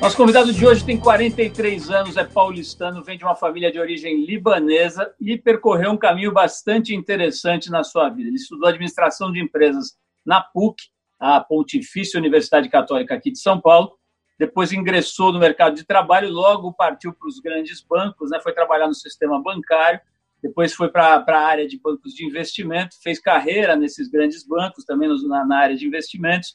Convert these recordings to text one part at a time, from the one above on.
Nosso convidado de hoje tem 43 anos, é paulistano, vem de uma família de origem libanesa e percorreu um caminho bastante interessante na sua vida. Ele estudou administração de empresas na PUC, a Pontifícia Universidade Católica aqui de São Paulo. Depois ingressou no mercado de trabalho, logo partiu para os grandes bancos, né? foi trabalhar no sistema bancário, depois foi para a área de bancos de investimento, fez carreira nesses grandes bancos, também na, na área de investimentos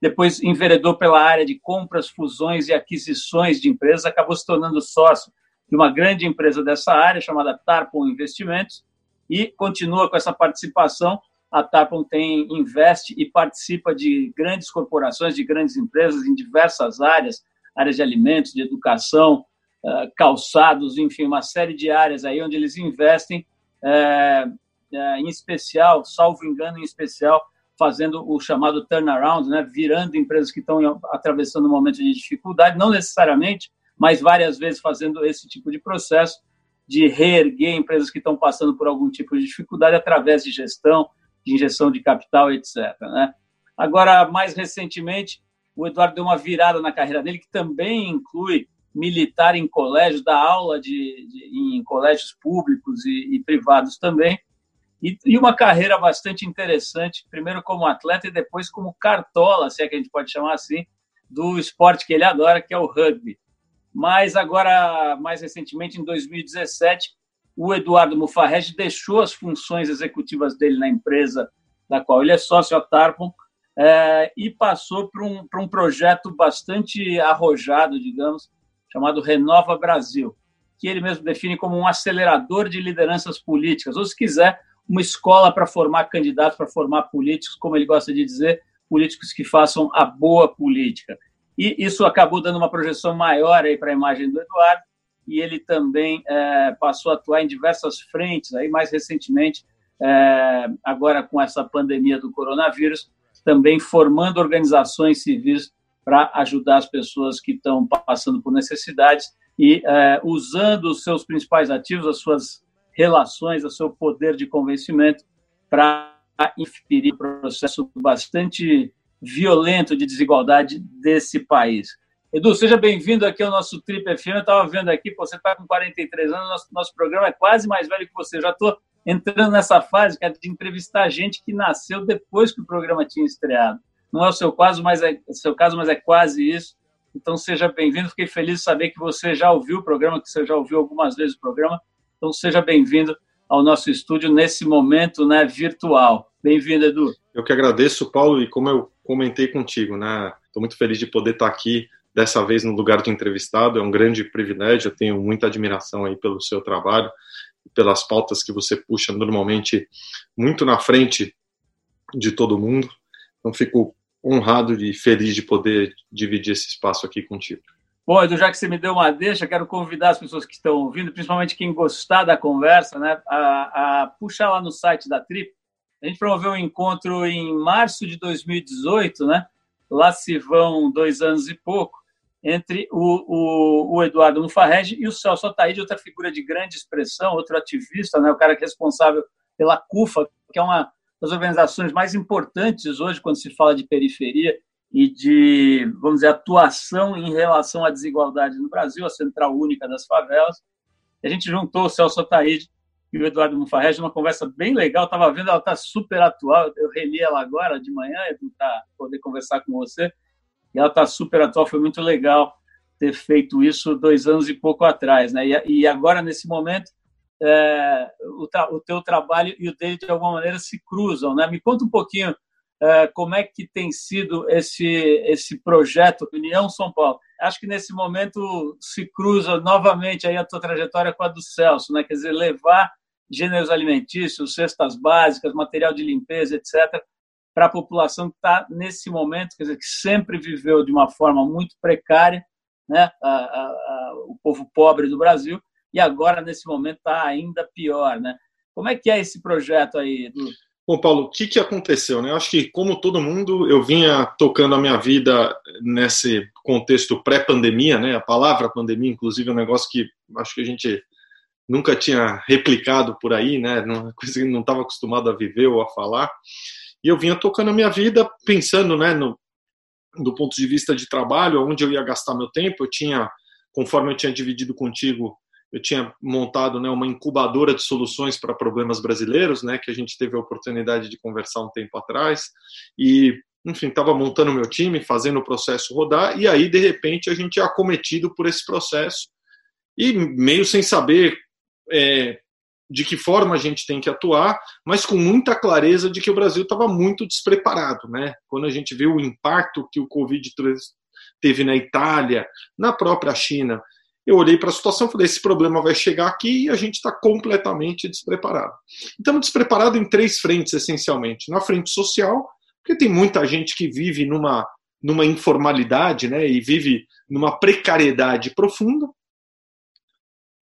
depois enveredou pela área de compras, fusões e aquisições de empresas, acabou se tornando sócio de uma grande empresa dessa área, chamada Tarpon Investimentos, e continua com essa participação. A Tarpon tem, investe e participa de grandes corporações, de grandes empresas em diversas áreas, áreas de alimentos, de educação, eh, calçados, enfim, uma série de áreas aí onde eles investem, é, é, em especial, salvo engano, em especial, fazendo o chamado turnaround, né, virando empresas que estão atravessando um momento de dificuldade, não necessariamente, mas várias vezes fazendo esse tipo de processo de reerguer empresas que estão passando por algum tipo de dificuldade através de gestão, de injeção de capital, etc. Né? Agora, mais recentemente, o Eduardo deu uma virada na carreira dele, que também inclui militar em colégios, dar aula de, de em colégios públicos e, e privados também, e, e, uma carreira bastante interessante, primeiro como atleta e depois como cartola, se é que a gente pode chamar assim, do esporte que ele adora, que é o rugby. Mas agora, mais recentemente, em 2017, o Eduardo Mufarrege deixou as funções executivas dele na empresa da qual ele é sócio, a Tarpon, é, e passou para um, um projeto bastante arrojado, digamos, chamado Renova Brasil, que ele mesmo define como um acelerador de lideranças políticas, ou se quiser, uma escola para formar candidatos, para formar políticos, como ele gosta de dizer, políticos que façam a boa política. E isso acabou dando uma projeção maior aí para a imagem do Eduardo, e ele também é, passou a atuar em diversas frentes, aí mais recentemente, é, agora com essa pandemia do coronavírus, também formando organizações civis para ajudar as pessoas que estão passando por necessidades e é, usando os seus principais ativos, as suas relações, ao seu poder de convencimento para inferir o processo bastante violento de desigualdade desse país. Edu, seja bem-vindo aqui ao nosso Trip FM. Eu estava vendo aqui, você está com 43 anos, nosso, nosso programa é quase mais velho que você. Já estou entrando nessa fase é de entrevistar gente que nasceu depois que o programa tinha estreado. Não é o seu caso, mas é, seu caso, mas é quase isso. Então, seja bem-vindo. Fiquei feliz de saber que você já ouviu o programa, que você já ouviu algumas vezes o programa. Então, seja bem-vindo ao nosso estúdio nesse momento né, virtual. Bem-vindo, Edu. Eu que agradeço, Paulo, e como eu comentei contigo, né, estou muito feliz de poder estar aqui dessa vez no lugar de entrevistado. É um grande privilégio. Eu tenho muita admiração aí pelo seu trabalho, pelas pautas que você puxa normalmente muito na frente de todo mundo. Então, fico honrado e feliz de poder dividir esse espaço aqui contigo. Bom, Edu, já que você me deu uma deixa, quero convidar as pessoas que estão ouvindo, principalmente quem gostar da conversa, né, a, a puxar lá no site da Trip. A gente promoveu um encontro em março de 2018, né? Lá se vão dois anos e pouco, entre o, o, o Eduardo Mufarrege e o Celso Ataíde, outra figura de grande expressão, outro ativista, né? O cara que é responsável pela CUFA, que é uma das organizações mais importantes hoje quando se fala de periferia e de, vamos dizer, atuação em relação à desigualdade no Brasil, a Central Única das Favelas. A gente juntou o Celso Ataíde e o Eduardo Mufarrege numa conversa bem legal. Estava vendo, ela está super atual. Eu reli ela agora de manhã, para poder conversar com você. E ela está super atual. Foi muito legal ter feito isso dois anos e pouco atrás. Né? E, e agora, nesse momento, é, o, o teu trabalho e o dele, de alguma maneira, se cruzam. Né? Me conta um pouquinho como é que tem sido esse, esse projeto União São Paulo. Acho que nesse momento se cruza novamente aí a tua trajetória com a do Celso, né? quer dizer, levar gêneros alimentícios, cestas básicas, material de limpeza, etc., para a população que está nesse momento, quer dizer, que sempre viveu de uma forma muito precária, né? A, a, a, o povo pobre do Brasil, e agora, nesse momento, está ainda pior. Né? Como é que é esse projeto aí, Edu? Bom, Paulo, o que, que aconteceu? Né? Eu acho que, como todo mundo, eu vinha tocando a minha vida nesse contexto pré-pandemia, né? A palavra pandemia, inclusive, é um negócio que acho que a gente nunca tinha replicado por aí, né? Uma coisa que não estava acostumado a viver ou a falar. E eu vinha tocando a minha vida pensando, né, no, do ponto de vista de trabalho, onde eu ia gastar meu tempo. Eu tinha, conforme eu tinha dividido contigo eu tinha montado né, uma incubadora de soluções para problemas brasileiros, né, que a gente teve a oportunidade de conversar um tempo atrás, e, enfim, estava montando meu time, fazendo o processo rodar, e aí, de repente, a gente é acometido por esse processo, e meio sem saber é, de que forma a gente tem que atuar, mas com muita clareza de que o Brasil estava muito despreparado, né? Quando a gente viu o impacto que o Covid teve na Itália, na própria China, eu olhei para a situação e falei: esse problema vai chegar aqui e a gente está completamente despreparado. Estamos despreparados em três frentes, essencialmente. Na frente social, porque tem muita gente que vive numa, numa informalidade né, e vive numa precariedade profunda.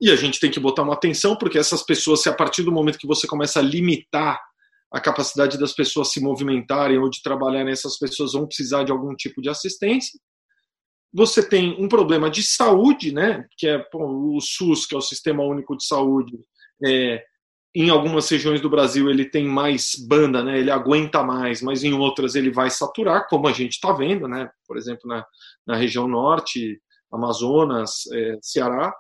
E a gente tem que botar uma atenção, porque essas pessoas, se a partir do momento que você começa a limitar a capacidade das pessoas se movimentarem ou de trabalharem, essas pessoas vão precisar de algum tipo de assistência você tem um problema de saúde, né, que é o SUS, que é o Sistema Único de Saúde, é, em algumas regiões do Brasil ele tem mais banda, né, ele aguenta mais, mas em outras ele vai saturar, como a gente está vendo, né, por exemplo, na, na região norte, Amazonas, é, Ceará,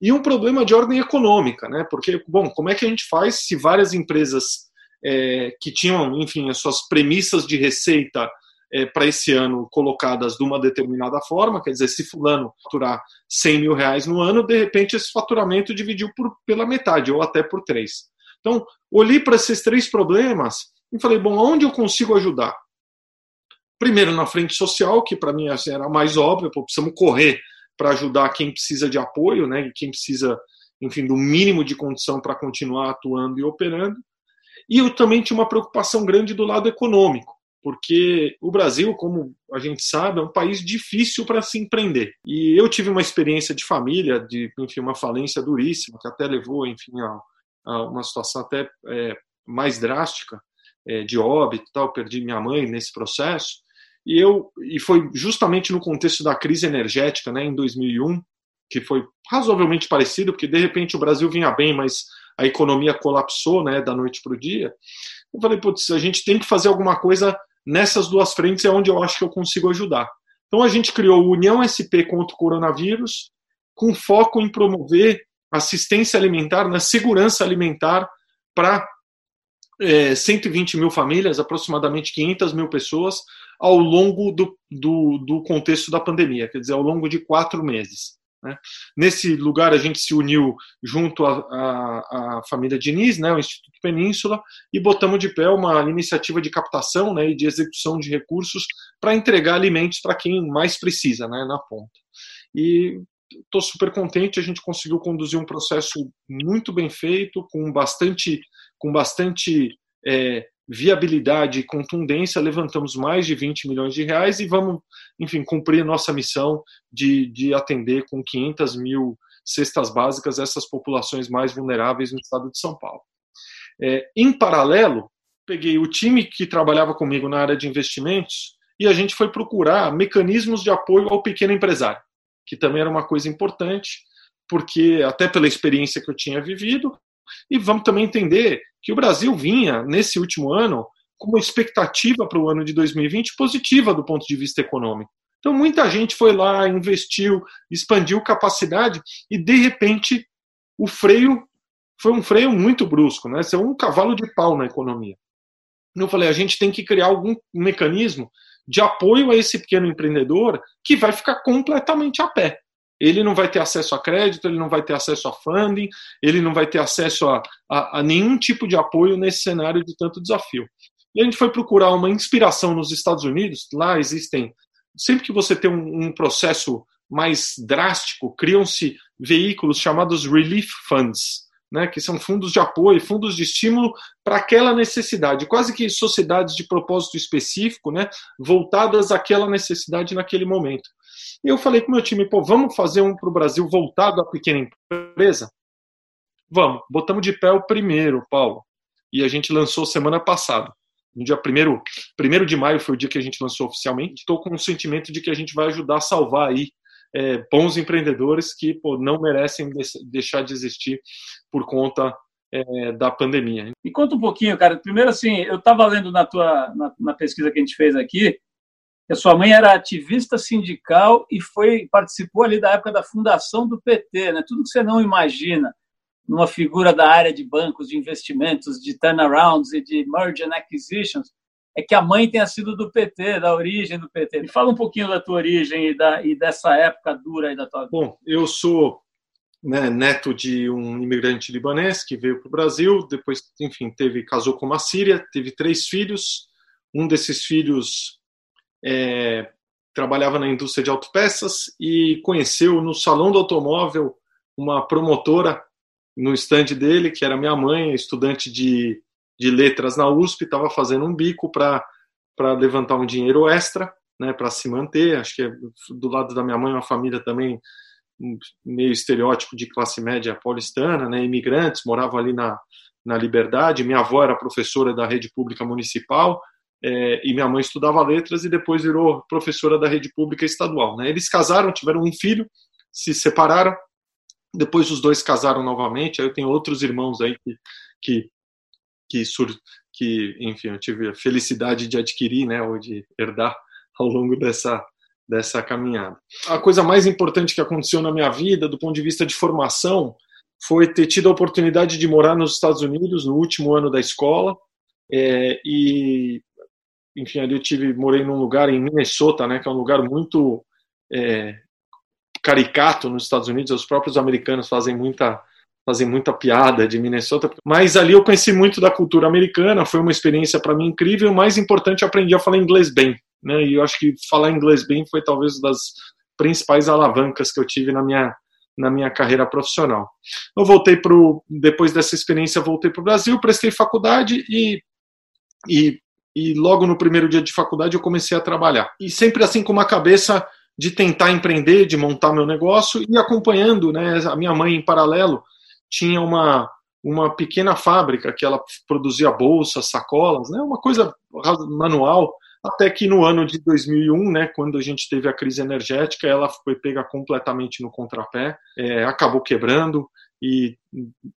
e um problema de ordem econômica, né, porque, bom, como é que a gente faz se várias empresas é, que tinham, enfim, as suas premissas de receita é, para esse ano colocadas de uma determinada forma, quer dizer, se fulano faturar 100 mil reais no ano, de repente esse faturamento dividiu por, pela metade ou até por três. Então, olhei para esses três problemas e falei, bom, onde eu consigo ajudar? Primeiro, na frente social, que para mim assim, era mais óbvio, pô, precisamos correr para ajudar quem precisa de apoio, né, quem precisa, enfim, do mínimo de condição para continuar atuando e operando. E eu também tinha uma preocupação grande do lado econômico porque o Brasil, como a gente sabe, é um país difícil para se empreender. E eu tive uma experiência de família, de enfim, uma falência duríssima, que até levou enfim, a, a uma situação até é, mais drástica, é, de óbito tal. Perdi minha mãe nesse processo. E, eu, e foi justamente no contexto da crise energética, né, em 2001, que foi razoavelmente parecido, porque de repente o Brasil vinha bem, mas a economia colapsou né, da noite para o dia. Eu falei, putz, a gente tem que fazer alguma coisa nessas duas frentes é onde eu acho que eu consigo ajudar. Então a gente criou o União SP contra o coronavírus, com foco em promover assistência alimentar, na segurança alimentar para é, 120 mil famílias, aproximadamente 500 mil pessoas, ao longo do, do, do contexto da pandemia, quer dizer, ao longo de quatro meses. Né? Nesse lugar, a gente se uniu junto à, família Diniz, né, o Instituto Península, e botamos de pé uma iniciativa de captação né, e de execução de recursos para entregar alimentos para quem mais precisa né, na ponta. E estou super contente, a gente conseguiu conduzir um processo muito bem feito, com bastante, com bastante é, viabilidade e contundência, levantamos mais de 20 milhões de reais e vamos, enfim, cumprir nossa missão de, de atender com 500 mil cestas básicas essas populações mais vulneráveis no estado de São Paulo. É, em paralelo, peguei o time que trabalhava comigo na área de investimentos e a gente foi procurar mecanismos de apoio ao pequeno empresário, que também era uma coisa importante, porque até pela experiência que eu tinha vivido, e vamos também entender que o Brasil vinha, nesse último ano, com uma expectativa para o ano de 2020 positiva do ponto de vista econômico. Então, muita gente foi lá, investiu, expandiu capacidade e, de repente, o freio foi um freio muito brusco, né? Isso é um cavalo de pau na economia. Eu falei, a gente tem que criar algum mecanismo de apoio a esse pequeno empreendedor que vai ficar completamente a pé ele não vai ter acesso a crédito, ele não vai ter acesso a funding, ele não vai ter acesso a, a, a, nenhum tipo de apoio nesse cenário de tanto desafio. E a gente foi procurar uma inspiração nos Estados Unidos, lá existem, sempre que você tem um, um processo mais drástico, criam-se veículos chamados relief funds, né, que são fundos de apoio, fundos de estímulo para aquela necessidade, quase que sociedades de propósito específico, né, voltadas àquela necessidade naquele momento. E eu falei com o meu time, pô, vamos fazer um para o Brasil voltado à pequena empresa? Vamos, botamos de pé o primeiro, Paulo. E a gente lançou semana passada. No dia 1 primeiro de maio foi o dia que a gente lançou oficialmente. Estou com o sentimento de que a gente vai ajudar a salvar aí é, bons empreendedores que pô, não merecem deixar de existir por conta é, da pandemia. Me conta um pouquinho, cara. Primeiro, assim, eu estava lendo na tua na, na, pesquisa que a gente fez aqui a sua mãe era ativista sindical e foi participou ali da época da fundação do PT, né? Tudo que você não imagina numa figura da área de bancos, de investimentos, de turnarounds e de merger and acquisitions, é que a mãe tenha sido do PT, da origem do PT. Me fala um pouquinho da tua origem e, da, e dessa época dura aí da tua vida. Bom, eu sou né, neto de um imigrante libanês que veio para o Brasil, depois, enfim, teve casou com uma síria, teve três filhos. Um desses filhos é, trabalhava na indústria de autopeças e conheceu no salão do automóvel uma promotora no estande dele, que era minha mãe, estudante de, de letras na USP, estava fazendo um bico para levantar um dinheiro extra, né, para se manter. Acho que é, do lado da minha mãe, uma família também meio estereótipo de classe média paulistana, né, imigrantes, moravam ali na, na Liberdade. Minha avó era professora da rede pública municipal é, e minha mãe estudava letras e depois virou professora da rede pública estadual. Né. Eles casaram, tiveram um filho, se separaram depois os dois casaram novamente. Aí eu tenho outros irmãos aí que, que, que, sur, que enfim, eu tive a felicidade de adquirir, né, ou de herdar ao longo dessa, dessa caminhada. A coisa mais importante que aconteceu na minha vida, do ponto de vista de formação, foi ter tido a oportunidade de morar nos Estados Unidos no último ano da escola. É, e, enfim, ali eu tive, morei num lugar em Minnesota, né, que é um lugar muito é, caricato nos Estados Unidos, os próprios americanos fazem muita fazem muita piada de Minnesota, mas ali eu conheci muito da cultura americana, foi uma experiência para mim incrível, mais importante, eu aprendi a falar inglês bem, né? E eu acho que falar inglês bem foi talvez das principais alavancas que eu tive na minha na minha carreira profissional. Eu voltei para depois dessa experiência voltei para o Brasil, prestei faculdade e, e e logo no primeiro dia de faculdade eu comecei a trabalhar. E sempre assim com uma cabeça de tentar empreender, de montar meu negócio e acompanhando, né? A minha mãe em paralelo tinha uma uma pequena fábrica que ela produzia bolsas, sacolas, né? Uma coisa manual. Até que no ano de 2001, né, quando a gente teve a crise energética, ela foi pega completamente no contrapé, é, acabou quebrando e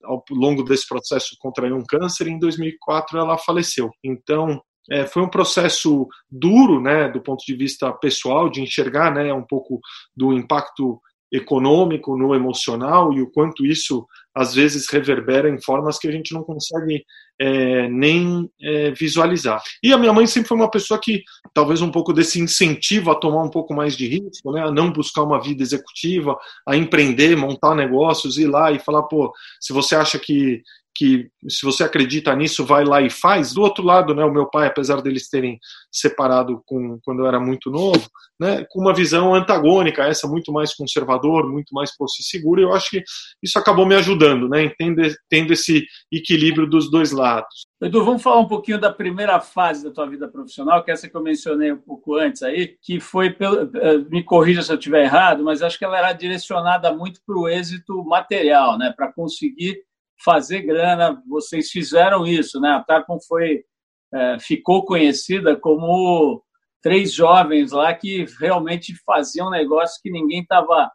ao longo desse processo contraiu um câncer. E em 2004 ela faleceu. Então é, foi um processo duro, né, do ponto de vista pessoal, de enxergar, né, um pouco do impacto econômico no emocional e o quanto isso às vezes reverbera em formas que a gente não consegue é, nem é, visualizar. E a minha mãe sempre foi uma pessoa que talvez um pouco desse incentivo a tomar um pouco mais de risco, né, a não buscar uma vida executiva, a empreender, montar negócios, ir lá e falar, pô, se você acha que que se você acredita nisso, vai lá e faz. Do outro lado, né, o meu pai, apesar deles terem separado com, quando eu era muito novo, né, com uma visão antagônica, essa muito mais conservador, muito mais por si seguro, eu acho que isso acabou me ajudando, né, entender, tendo esse equilíbrio dos dois lados. Edu, vamos falar um pouquinho da primeira fase da tua vida profissional, que é essa que eu mencionei um pouco antes aí, que foi, eh, me corrija se eu estiver errado, mas acho que ela era direcionada muito para o êxito material, né, para conseguir fazer grana. Vocês fizeram isso, né? A Tarpon foi é, ficou conhecida como três jovens lá que realmente faziam negócio que ninguém estava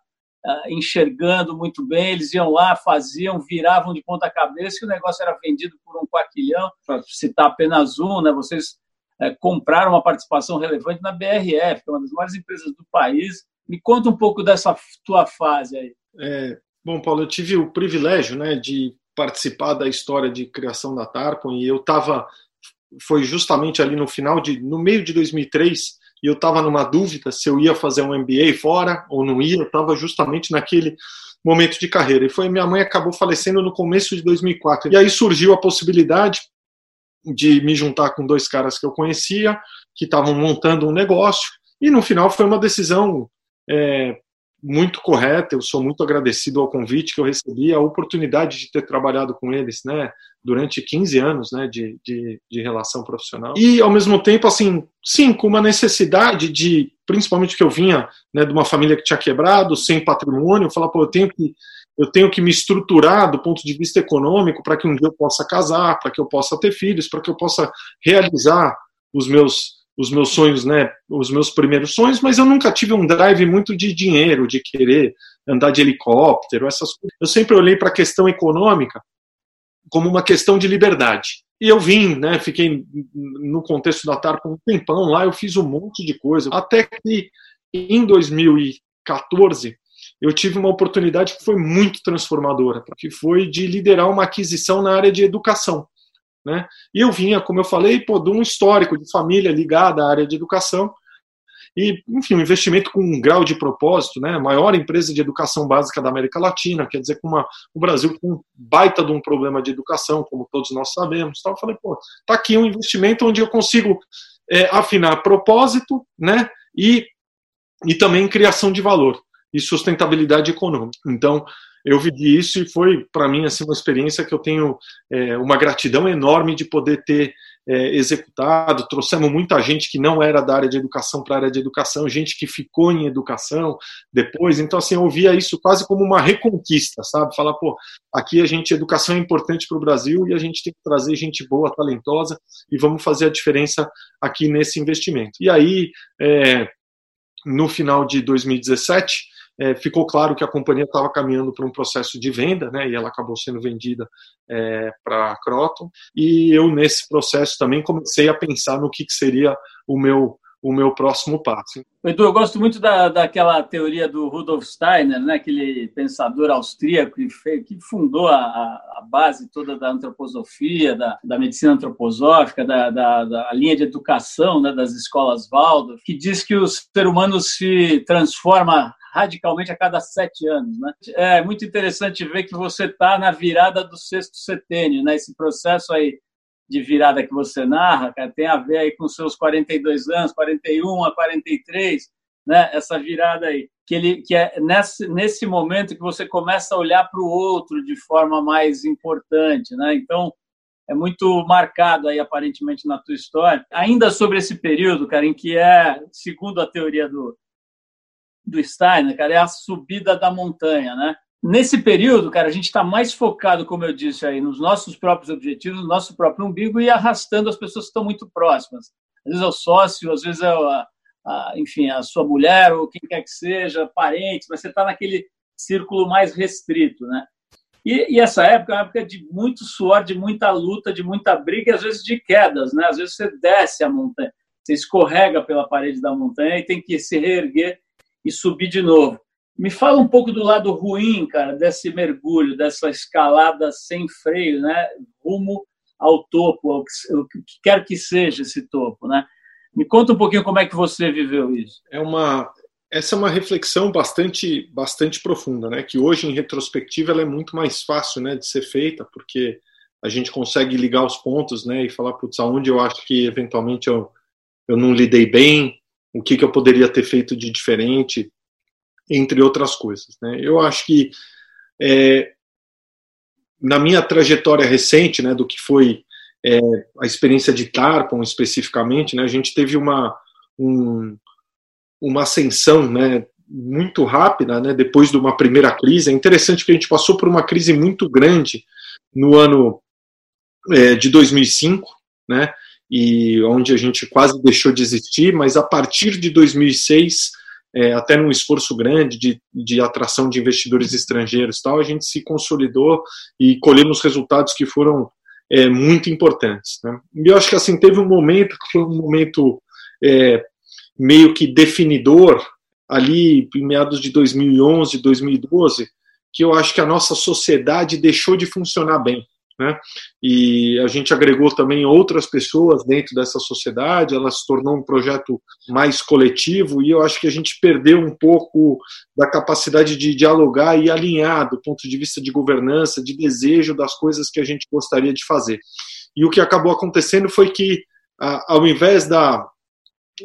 é, enxergando muito bem. Eles iam lá, faziam, viravam de ponta cabeça e o negócio era vendido por um quaquilhão. Para citar apenas um, né? Vocês é, compraram uma participação relevante na BRF, que é uma das maiores empresas do país. Me conta um pouco dessa tua fase aí. É, bom, Paulo, eu tive o privilégio né, de participar da história de criação da Tarpon e eu estava foi justamente ali no final de no meio de 2003 e eu estava numa dúvida se eu ia fazer um MBA fora ou não ia, eu estava justamente naquele momento de carreira. E foi minha mãe acabou falecendo no começo de 2004. E aí surgiu a possibilidade de me juntar com dois caras que eu conhecia, que estavam montando um negócio, e no final foi uma decisão é, muito correta. Eu sou muito agradecido ao convite que eu recebi, a oportunidade de ter trabalhado com eles, né, durante 15 anos, né, de, de, de, relação profissional. E ao mesmo tempo, assim, sim, com uma necessidade de, principalmente que eu vinha, né, de uma família que tinha quebrado, sem patrimônio, falar, pô, eu tenho que eu tenho que me estruturar do ponto de vista econômico para que um dia eu possa casar, para que eu possa ter filhos, para que eu possa realizar os meus os meus sonhos, né, os meus primeiros sonhos, mas eu nunca tive um drive muito de dinheiro, de querer andar de helicóptero, essas coisas. Eu sempre olhei para a questão econômica como uma questão de liberdade. E eu vim, né, fiquei no contexto da TAR por um tempão lá, eu fiz um monte de coisa, até que em 2014 eu tive uma oportunidade que foi muito transformadora, que foi de liderar uma aquisição na área de educação. Né? E eu vinha, como eu falei, pô, de um histórico de família ligada à área de educação, e, enfim, um investimento com um grau de propósito, né? Maior empresa de educação básica da América Latina, quer dizer, com uma, o Brasil com um baita de um problema de educação, como todos nós sabemos. Então, eu falei, pô, tá aqui um investimento onde eu consigo é, afinar propósito, né? E, e também criação de valor e sustentabilidade econômica. Então, eu vivi isso e foi para mim assim uma experiência que eu tenho é, uma gratidão enorme de poder ter é, executado. Trouxemos muita gente que não era da área de educação para a área de educação, gente que ficou em educação depois. Então assim eu via isso quase como uma reconquista, sabe? Falar pô, aqui a gente educação é importante para o Brasil e a gente tem que trazer gente boa, talentosa e vamos fazer a diferença aqui nesse investimento. E aí é, no final de 2017 é, ficou claro que a companhia estava caminhando para um processo de venda, né, e ela acabou sendo vendida é, para a Croton, e eu nesse processo também comecei a pensar no que, que seria o meu o meu próximo passo. Edu, eu gosto muito da, daquela teoria do Rudolf Steiner, né, aquele pensador austríaco que, fez, que fundou a, a, base toda da antroposofia, da, da medicina antroposófica, da, da, da, linha de educação né, das escolas Waldorf, que diz que o ser humano se transforma radicalmente a cada sete anos. Né? É muito interessante ver que você está na virada do sexto setênio, né? esse processo aí de virada que você narra, cara, tem a ver aí com seus 42 anos, 41 a 43, né? essa virada aí. Que, ele, que é nesse, nesse momento que você começa a olhar para o outro de forma mais importante. Né? Então, é muito marcado aí aparentemente na tua história. Ainda sobre esse período, cara, em que é, segundo a teoria do, do Steiner, cara, é a subida da montanha, né? Nesse período, cara, a gente está mais focado, como eu disse aí, nos nossos próprios objetivos, no nosso próprio umbigo e arrastando as pessoas que estão muito próximas. Às vezes é o sócio, às vezes é, a, a, enfim, a sua mulher ou quem quer que seja, parentes, mas você está naquele círculo mais restrito, né? E, e, essa época é uma época de muito suor, de muita luta, de muita briga e às vezes de quedas, né? Às vezes você desce a montanha, você escorrega pela parede da montanha e tem que se reerguer e subir de novo. Me fala um pouco do lado ruim, cara, desse mergulho, dessa escalada sem freio, né? Rumo ao topo, ao que, ao que quer que seja esse topo, né? Me conta um pouquinho como é que você viveu isso. É uma essa é uma reflexão bastante bastante profunda, né? Que hoje em retrospectiva ela é muito mais fácil, né, de ser feita, porque a gente consegue ligar os pontos, né, e falar putz, aonde eu acho que eventualmente eu eu não lidei bem, o que, que eu poderia ter feito de diferente, entre outras coisas. Né? Eu acho que é, na minha trajetória recente, né, do que foi é, a experiência de Tarpon especificamente, né, a gente teve uma, um, uma ascensão né, muito rápida né, depois de uma primeira crise. É interessante que a gente passou por uma crise muito grande no ano é, de 2005, né, e onde a gente quase deixou de existir, mas a partir de 2006, é, até num esforço grande de, de atração de investidores estrangeiros, tal, a gente se consolidou e colhemos resultados que foram é, muito importantes. Né? E eu acho que assim teve um momento que foi um momento é, meio que definidor ali em meados de 2011, 2012, que eu acho que a nossa sociedade deixou de funcionar bem. Né? E a gente agregou também outras pessoas dentro dessa sociedade, ela se tornou um projeto mais coletivo e eu acho que a gente perdeu um pouco da capacidade de dialogar e alinhar do ponto de vista de governança, de desejo das coisas que a gente gostaria de fazer. E o que acabou acontecendo foi que, ao invés da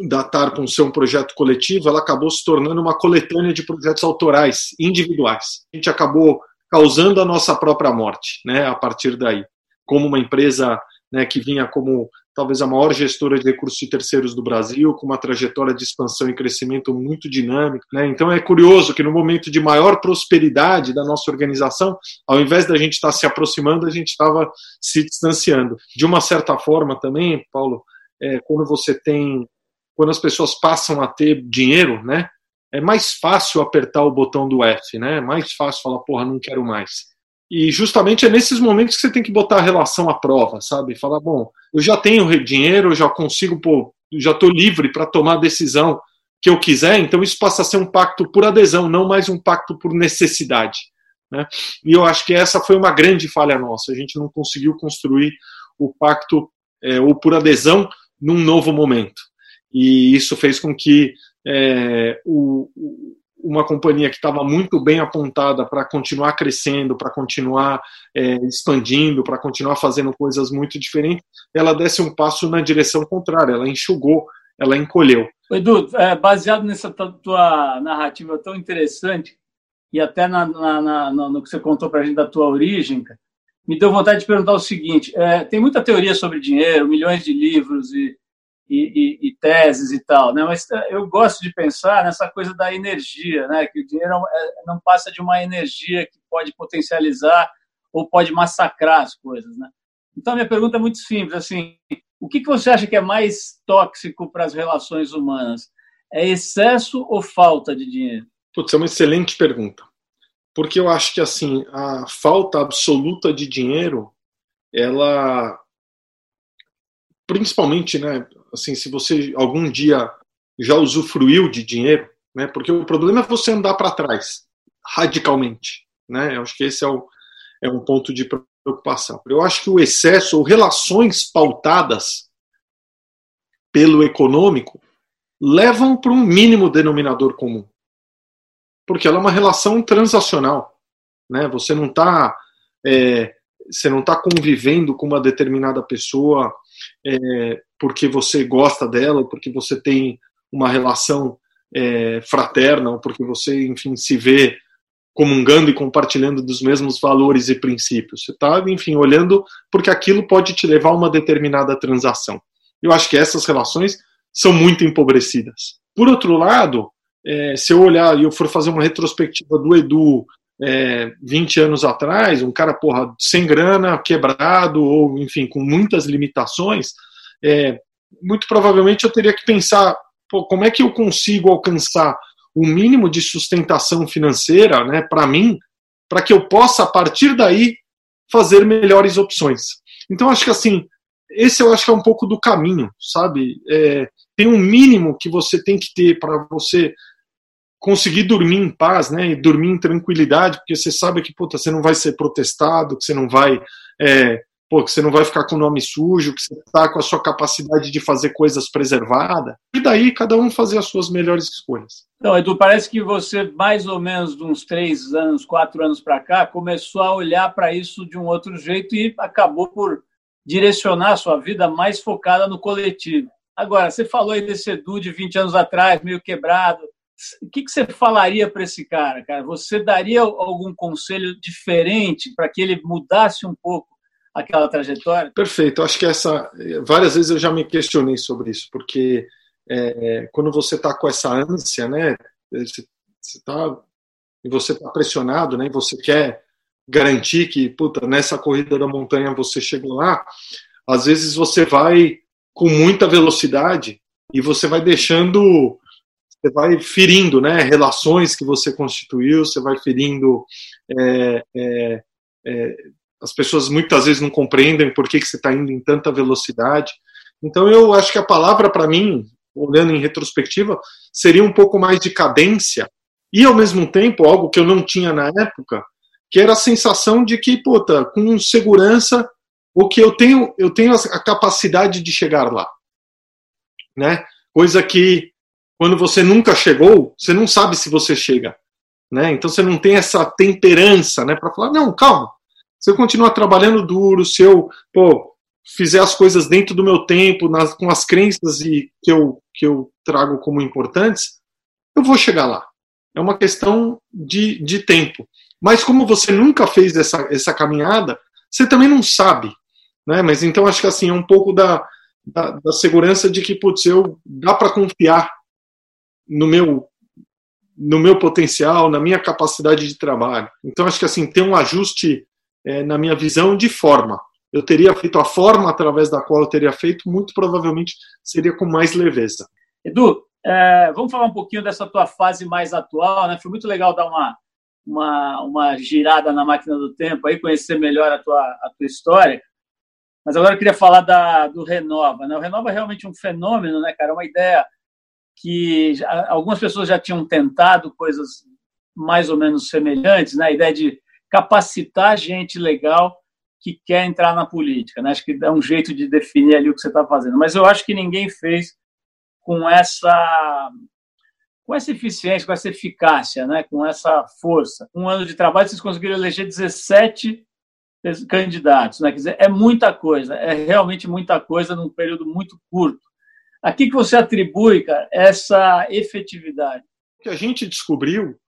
da Tarpon ser um projeto coletivo, ela acabou se tornando uma coletânea de projetos autorais, individuais. A gente acabou causando a nossa própria morte, né, a partir daí. Como uma empresa né, que vinha como talvez a maior gestora de recursos de terceiros do Brasil, com uma trajetória de expansão e crescimento muito dinâmica. Né? Então é curioso que no momento de maior prosperidade da nossa organização, ao invés da gente estar se aproximando, a gente estava se distanciando. De uma certa forma também, Paulo, é, quando você tem, quando as pessoas passam a ter dinheiro, né? É mais fácil apertar o botão do F, né? É mais fácil falar, porra, não quero mais. E justamente é nesses momentos que você tem que botar a relação à prova, sabe? Falar, bom, eu já tenho dinheiro, eu já consigo, pô, já estou livre para tomar a decisão que eu quiser, então isso passa a ser um pacto por adesão, não mais um pacto por necessidade. Né? E eu acho que essa foi uma grande falha nossa. A gente não conseguiu construir o pacto é, ou por adesão num novo momento. E isso fez com que é, o, uma companhia que estava muito bem apontada para continuar crescendo, para continuar é, expandindo, para continuar fazendo coisas muito diferentes, ela desse um passo na direção contrária, ela enxugou, ela encolheu. Edu, é, baseado nessa tua narrativa tão interessante, e até na, na, na, no que você contou para a gente da tua origem, me deu vontade de perguntar o seguinte: é, tem muita teoria sobre dinheiro, milhões de livros e e, e, e, teses e tal, né? Mas eh, eu gosto de pensar nessa coisa da energia, né? Que o dinheiro é, não passa de uma energia que pode potencializar ou pode massacrar as coisas, né? Então minha pergunta é muito simples, assim, o que, que você acha que é mais tóxico para as relações humanas? É excesso ou falta de dinheiro? Putz, é uma excelente pergunta, porque eu acho que assim a falta absoluta de dinheiro, ela principalmente, né, assim, se você algum dia já usufruiu de dinheiro, né, porque o problema é você andar para trás radicalmente, né? Eu acho que esse é, o, é um ponto de preocupação. Eu acho que o excesso ou relações pautadas pelo econômico levam para um mínimo denominador comum, porque ela é uma relação transacional, né? Você não está é, você não está convivendo com uma determinada pessoa é, porque você gosta dela, porque você tem uma relação é, fraterna, ou porque você, enfim, se vê comungando e compartilhando dos mesmos valores e princípios. Você está, enfim, olhando porque aquilo pode te levar a uma determinada transação. Eu acho que essas relações são muito empobrecidas. Por outro lado, é, se eu olhar e eu for fazer uma retrospectiva do Edu é, 20 anos atrás, um cara, porra, sem grana, quebrado, ou enfim, com muitas limitações, é, muito provavelmente eu teria que pensar pô, como é que eu consigo alcançar o mínimo de sustentação financeira né, para mim, para que eu possa, a partir daí, fazer melhores opções. Então, acho que assim, esse eu acho que é um pouco do caminho, sabe? É, tem um mínimo que você tem que ter para você conseguir dormir em paz, né, e dormir em tranquilidade, porque você sabe que puta, você não vai ser protestado, que você não vai, é, pô, que você não vai ficar com o nome sujo, que você está com a sua capacidade de fazer coisas preservada. E daí cada um fazer as suas melhores escolhas. Então, Edu, parece que você mais ou menos de uns três anos, quatro anos para cá, começou a olhar para isso de um outro jeito e acabou por direcionar a sua vida mais focada no coletivo. Agora, você falou aí desse Edu de 20 anos atrás, meio quebrado, o que, que você falaria para esse cara, cara? Você daria algum conselho diferente para que ele mudasse um pouco aquela trajetória? Perfeito. Acho que essa várias vezes eu já me questionei sobre isso, porque é, quando você está com essa ânsia, né? Você está e você está pressionado, né? E você quer garantir que, puta, nessa corrida da montanha você chegou lá. Às vezes você vai com muita velocidade e você vai deixando você vai ferindo né, relações que você constituiu, você vai ferindo. É, é, é, as pessoas muitas vezes não compreendem por que, que você está indo em tanta velocidade. Então, eu acho que a palavra para mim, olhando em retrospectiva, seria um pouco mais de cadência e, ao mesmo tempo, algo que eu não tinha na época, que era a sensação de que, puta, com segurança, o que eu tenho, eu tenho a capacidade de chegar lá, né? Coisa que quando você nunca chegou, você não sabe se você chega. Né? Então você não tem essa temperança né, para falar, não, calma. Se eu continuar trabalhando duro, se eu pô, fizer as coisas dentro do meu tempo, nas, com as crenças e, que, eu, que eu trago como importantes, eu vou chegar lá. É uma questão de, de tempo. Mas como você nunca fez essa, essa caminhada, você também não sabe. Né? Mas então acho que assim, é um pouco da, da, da segurança de que, putz, eu dá para confiar no meu no meu potencial, na minha capacidade de trabalho. Então, acho que assim, tem um ajuste, é, na minha visão, de forma. Eu teria feito a forma através da qual eu teria feito, muito provavelmente seria com mais leveza. Edu, é, vamos falar um pouquinho dessa tua fase mais atual, né? Foi muito legal dar uma, uma, uma girada na máquina do tempo, aí conhecer melhor a tua, a tua história. Mas agora eu queria falar da, do Renova. Né? O Renova é realmente um fenômeno, né, cara? É uma ideia que algumas pessoas já tinham tentado coisas mais ou menos semelhantes, né? A ideia de capacitar gente legal que quer entrar na política, né? Acho que dá um jeito de definir ali o que você está fazendo. Mas eu acho que ninguém fez com essa com essa eficiência, com essa eficácia, né? Com essa força. Um ano de trabalho vocês conseguiram eleger 17 candidatos, né? Quer dizer, é muita coisa, é realmente muita coisa num período muito curto. A que, que você atribui, cara, essa efetividade? O que a gente descobriu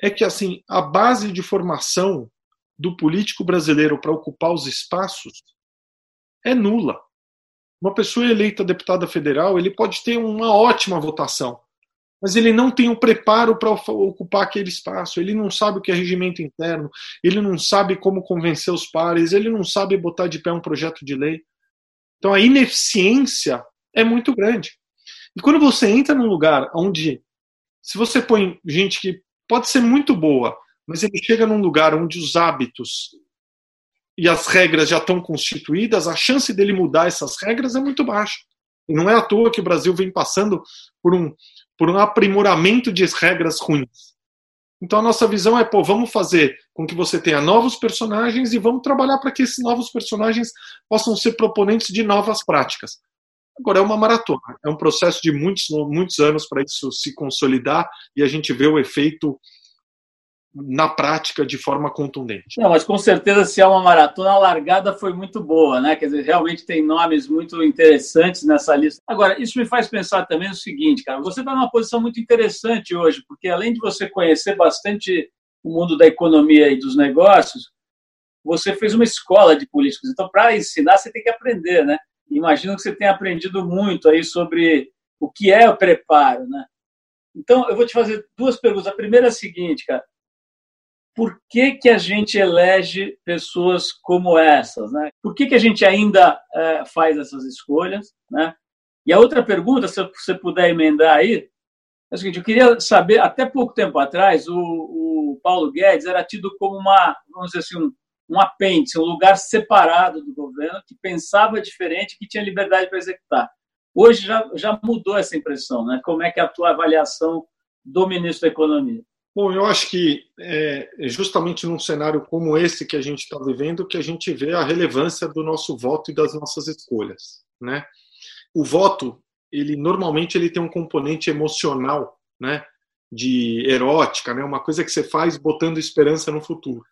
é que assim a base de formação do político brasileiro para ocupar os espaços é nula. Uma pessoa eleita deputada federal, ele pode ter uma ótima votação, mas ele não tem o preparo para ocupar aquele espaço, ele não sabe o que é regimento interno, ele não sabe como convencer os pares, ele não sabe botar de pé um projeto de lei. Então a ineficiência é muito grande. E quando você entra num lugar onde, se você põe gente que pode ser muito boa, mas ele chega num lugar onde os hábitos e as regras já estão constituídas, a chance dele mudar essas regras é muito baixa. E não é à toa que o Brasil vem passando por um, por um aprimoramento de regras ruins. Então a nossa visão é, pô, vamos fazer com que você tenha novos personagens e vamos trabalhar para que esses novos personagens possam ser proponentes de novas práticas. Agora, é uma maratona, é um processo de muitos, muitos anos para isso se consolidar e a gente vê o efeito na prática de forma contundente. Não, mas com certeza, se é uma maratona, a largada foi muito boa, né? Quer dizer, realmente tem nomes muito interessantes nessa lista. Agora, isso me faz pensar também o seguinte, cara, você está numa posição muito interessante hoje, porque além de você conhecer bastante o mundo da economia e dos negócios, você fez uma escola de políticos. Então, para ensinar, você tem que aprender, né? Imagino que você tenha aprendido muito aí sobre o que é o preparo, né? Então, eu vou te fazer duas perguntas. A primeira é a seguinte, cara. Por que, que a gente elege pessoas como essas, né? Por que, que a gente ainda é, faz essas escolhas, né? E a outra pergunta, se você puder emendar aí, é o seguinte: eu queria saber, até pouco tempo atrás, o, o Paulo Guedes era tido como uma, vamos dizer assim, um, um apêndice, um lugar separado do governo que pensava diferente, que tinha liberdade para executar. Hoje já, já mudou essa impressão, né? Como é que é a tua avaliação do ministro da Economia? Bom, eu acho que é, é justamente num cenário como esse que a gente está vivendo que a gente vê a relevância do nosso voto e das nossas escolhas, né? O voto, ele normalmente ele tem um componente emocional, né? De erótica, né? Uma coisa que você faz botando esperança no futuro.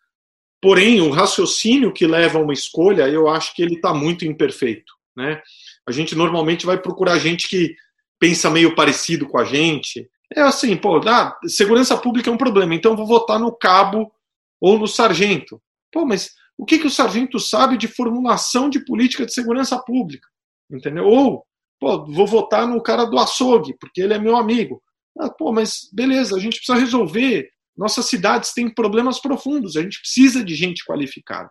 Porém, o raciocínio que leva a uma escolha, eu acho que ele está muito imperfeito. Né? A gente normalmente vai procurar gente que pensa meio parecido com a gente. É assim, pô, ah, segurança pública é um problema, então vou votar no cabo ou no sargento. Pô, mas o que, que o sargento sabe de formulação de política de segurança pública? Entendeu? Ou, pô, vou votar no cara do açougue, porque ele é meu amigo. Ah, pô, mas beleza, a gente precisa resolver nossas cidades têm problemas profundos, a gente precisa de gente qualificada.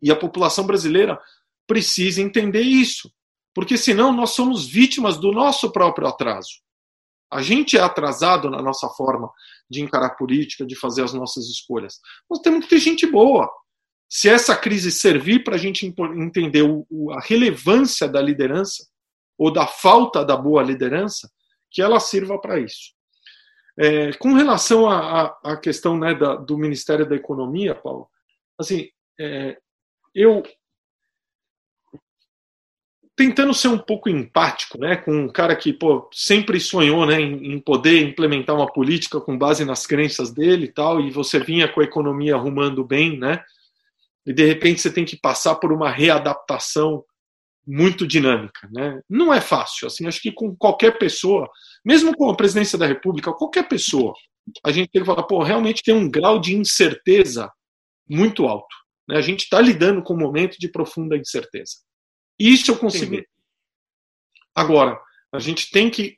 E a população brasileira precisa entender isso, porque senão nós somos vítimas do nosso próprio atraso. A gente é atrasado na nossa forma de encarar política, de fazer as nossas escolhas. Nós temos que ter gente boa. Se essa crise servir para a gente entender a relevância da liderança, ou da falta da boa liderança, que ela sirva para isso. É, com relação à questão né, da, do Ministério da Economia, Paulo, assim, é, eu tentando ser um pouco empático, né, com um cara que pô, sempre sonhou, né, em, poder implementar uma política com base nas crenças dele e tal, e você vinha com a economia arrumando bem, né, e de repente você tem que passar por uma readaptação muito dinâmica, né? Não é fácil, assim, acho que com qualquer pessoa, mesmo com a presidência da República, qualquer pessoa, a gente tem que falar, pô, realmente tem um grau de incerteza muito alto, né? A gente está lidando com um momento de profunda incerteza. Isso eu consigo. Agora, a gente tem que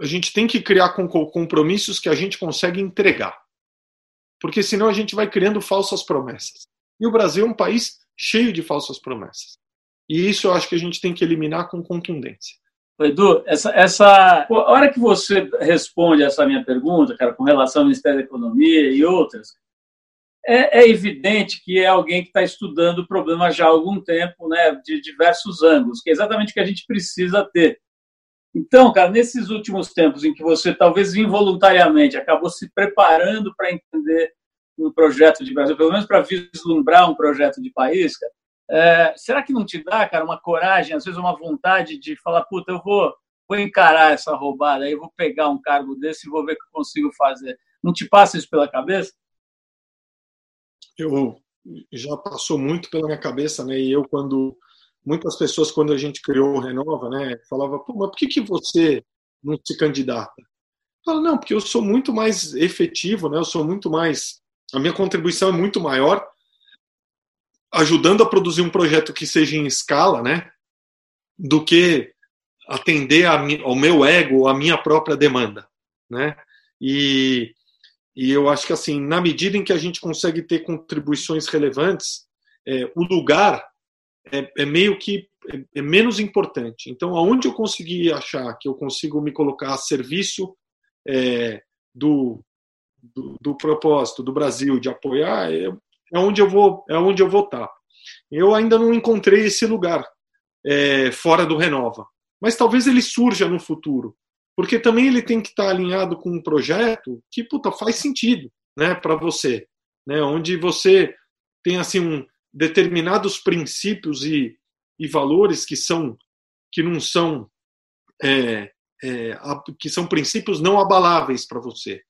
a gente tem que criar compromissos que a gente consegue entregar. Porque senão a gente vai criando falsas promessas. E o Brasil é um país cheio de falsas promessas. E isso eu acho que a gente tem que eliminar com contundência. Edu, essa, essa a hora que você responde essa minha pergunta, cara, com relação ao Ministério da Economia e outras, é, é evidente que é alguém que está estudando o problema já há algum tempo, né, de diversos ângulos, que é exatamente o que a gente precisa ter. Então, cara, nesses últimos tempos em que você talvez involuntariamente acabou se preparando para entender um projeto de Brasil, pelo menos para vislumbrar um projeto de país, cara, é, será que não te dá, cara, uma coragem, às vezes uma vontade de falar, puta, eu vou, vou encarar essa roubada, aí vou pegar um cargo desse e vou ver o que eu consigo fazer. Não te passa isso pela cabeça? Eu já passou muito pela minha cabeça, né? E eu quando muitas pessoas quando a gente criou o Renova, né, falava, Pô, mas por que que você não se candidata? Fala, não, porque eu sou muito mais efetivo, né? Eu sou muito mais a minha contribuição é muito maior ajudando a produzir um projeto que seja em escala, né, do que atender a, ao meu ego, a minha própria demanda, né? E, e eu acho que assim, na medida em que a gente consegue ter contribuições relevantes, é, o lugar é, é meio que é, é, menos importante. Então, aonde eu conseguir achar que eu consigo me colocar a serviço é, do, do, do, propósito do Brasil de apoiar, é, é onde eu vou é onde eu vou estar. Eu ainda não encontrei esse lugar é, fora do Renova, mas talvez ele surja no futuro, porque também ele tem que estar alinhado com um projeto que puta, faz sentido, né, para você, né, onde você tem assim um, determinados princípios e, e valores que são que não são é, é, que são princípios não abaláveis para você.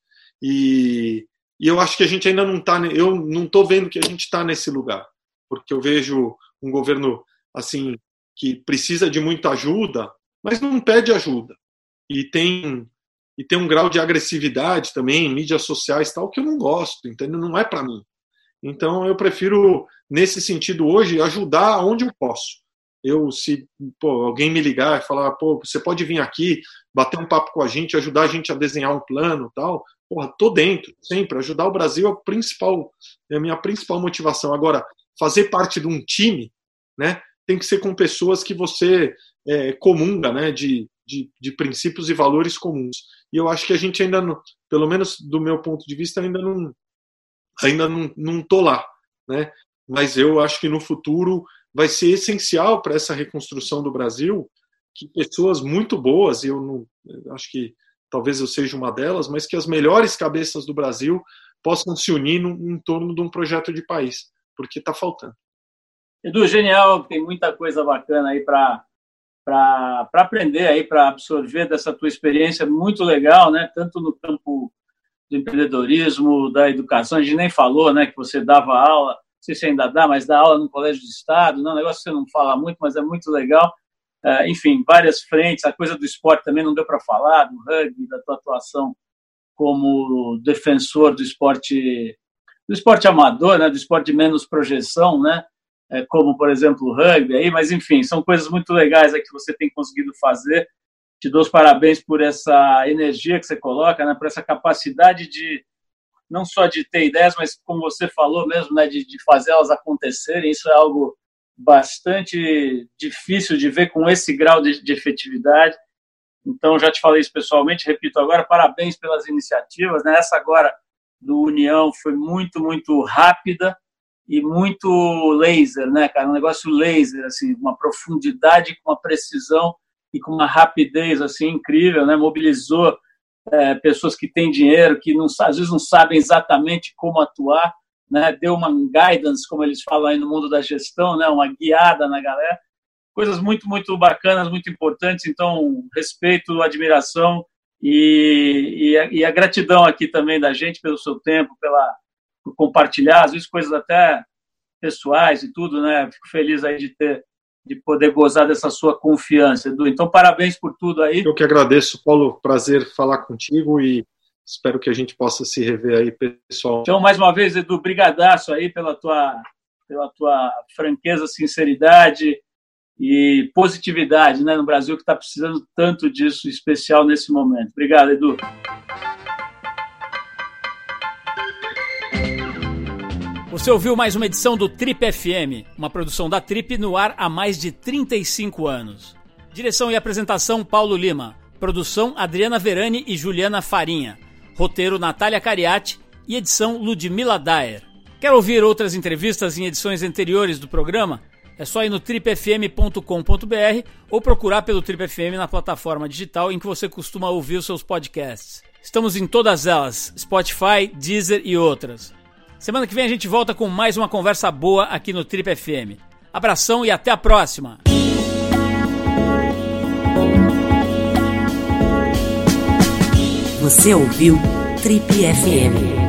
E, e eu acho que a gente ainda não está, eu não estou vendo que a gente está nesse lugar, porque eu vejo um governo assim que precisa de muita ajuda, mas não pede ajuda e tem e tem um grau de agressividade também em mídias sociais tal que eu não gosto, entendeu? Não é para mim. Então eu prefiro nesse sentido hoje ajudar onde eu posso. Eu se pô, alguém me ligar e falar, pô, você pode vir aqui, bater um papo com a gente, ajudar a gente a desenhar um plano, tal, porra, tô dentro, sempre. Ajudar o Brasil é, o principal, é a minha principal motivação. Agora, fazer parte de um time, né, tem que ser com pessoas que você é, comunga, né, de, de, de, princípios e valores comuns. E eu acho que a gente ainda, não, pelo menos do meu ponto de vista, ainda não, ainda não, não tô lá, né. Mas eu acho que no futuro vai ser essencial para essa reconstrução do Brasil que pessoas muito boas, e eu não acho que talvez eu seja uma delas, mas que as melhores cabeças do Brasil possam se unir no, em torno de um projeto de país, porque está faltando. Edu, genial, tem muita coisa bacana aí para para aprender aí, para absorver dessa tua experiência muito legal, né? Tanto no campo do empreendedorismo, da educação, a gente nem falou, né? Que você dava aula, não sei se ainda dá, mas dá aula no Colégio de Estado, não, é um negócio que você não fala muito, mas é muito legal. É, enfim, várias frentes. A coisa do esporte também não deu para falar, do rugby, da tua atuação como defensor do esporte do esporte amador, né, do esporte de menos projeção, né, é, como por exemplo o rugby aí, mas enfim, são coisas muito legais que você tem conseguido fazer. Te dou os parabéns por essa energia que você coloca, né, por essa capacidade de não só de ter ideias, mas como você falou mesmo, né, de, de fazer elas acontecerem. Isso é algo bastante difícil de ver com esse grau de, de efetividade. Então, já te falei isso pessoalmente, repito agora, parabéns pelas iniciativas. Né? Essa agora do União foi muito, muito rápida e muito laser, né, cara? Um negócio laser, assim, uma profundidade, com uma precisão e com uma rapidez, assim, incrível, né? Mobilizou é, pessoas que têm dinheiro, que não, às vezes não sabem exatamente como atuar, né, deu uma guidance, como eles falam aí no mundo da gestão, né, uma guiada na galera. Coisas muito, muito bacanas, muito importantes. Então, respeito, admiração e, e, a, e a gratidão aqui também da gente pelo seu tempo, pela, por compartilhar, às vezes coisas até pessoais e tudo, né? Fico feliz aí de ter de poder gozar dessa sua confiança, Edu. Então, parabéns por tudo aí. Eu que agradeço, Paulo. Prazer falar contigo e Espero que a gente possa se rever aí, pessoal. Então, mais uma vez, Edu, brigadaço aí pela tua, pela tua franqueza, sinceridade e positividade né, no Brasil, que está precisando tanto disso, especial nesse momento. Obrigado, Edu. Você ouviu mais uma edição do Trip FM, uma produção da Trip no ar há mais de 35 anos. Direção e apresentação Paulo Lima. Produção Adriana Verani e Juliana Farinha. Roteiro Natália Cariati e edição Ludmila Daer. Quer ouvir outras entrevistas em edições anteriores do programa? É só ir no tripfm.com.br ou procurar pelo Trip FM na plataforma digital em que você costuma ouvir os seus podcasts. Estamos em todas elas: Spotify, Deezer e outras. Semana que vem a gente volta com mais uma conversa boa aqui no Trip FM. Abração e até a próxima! Você ouviu Trip FM.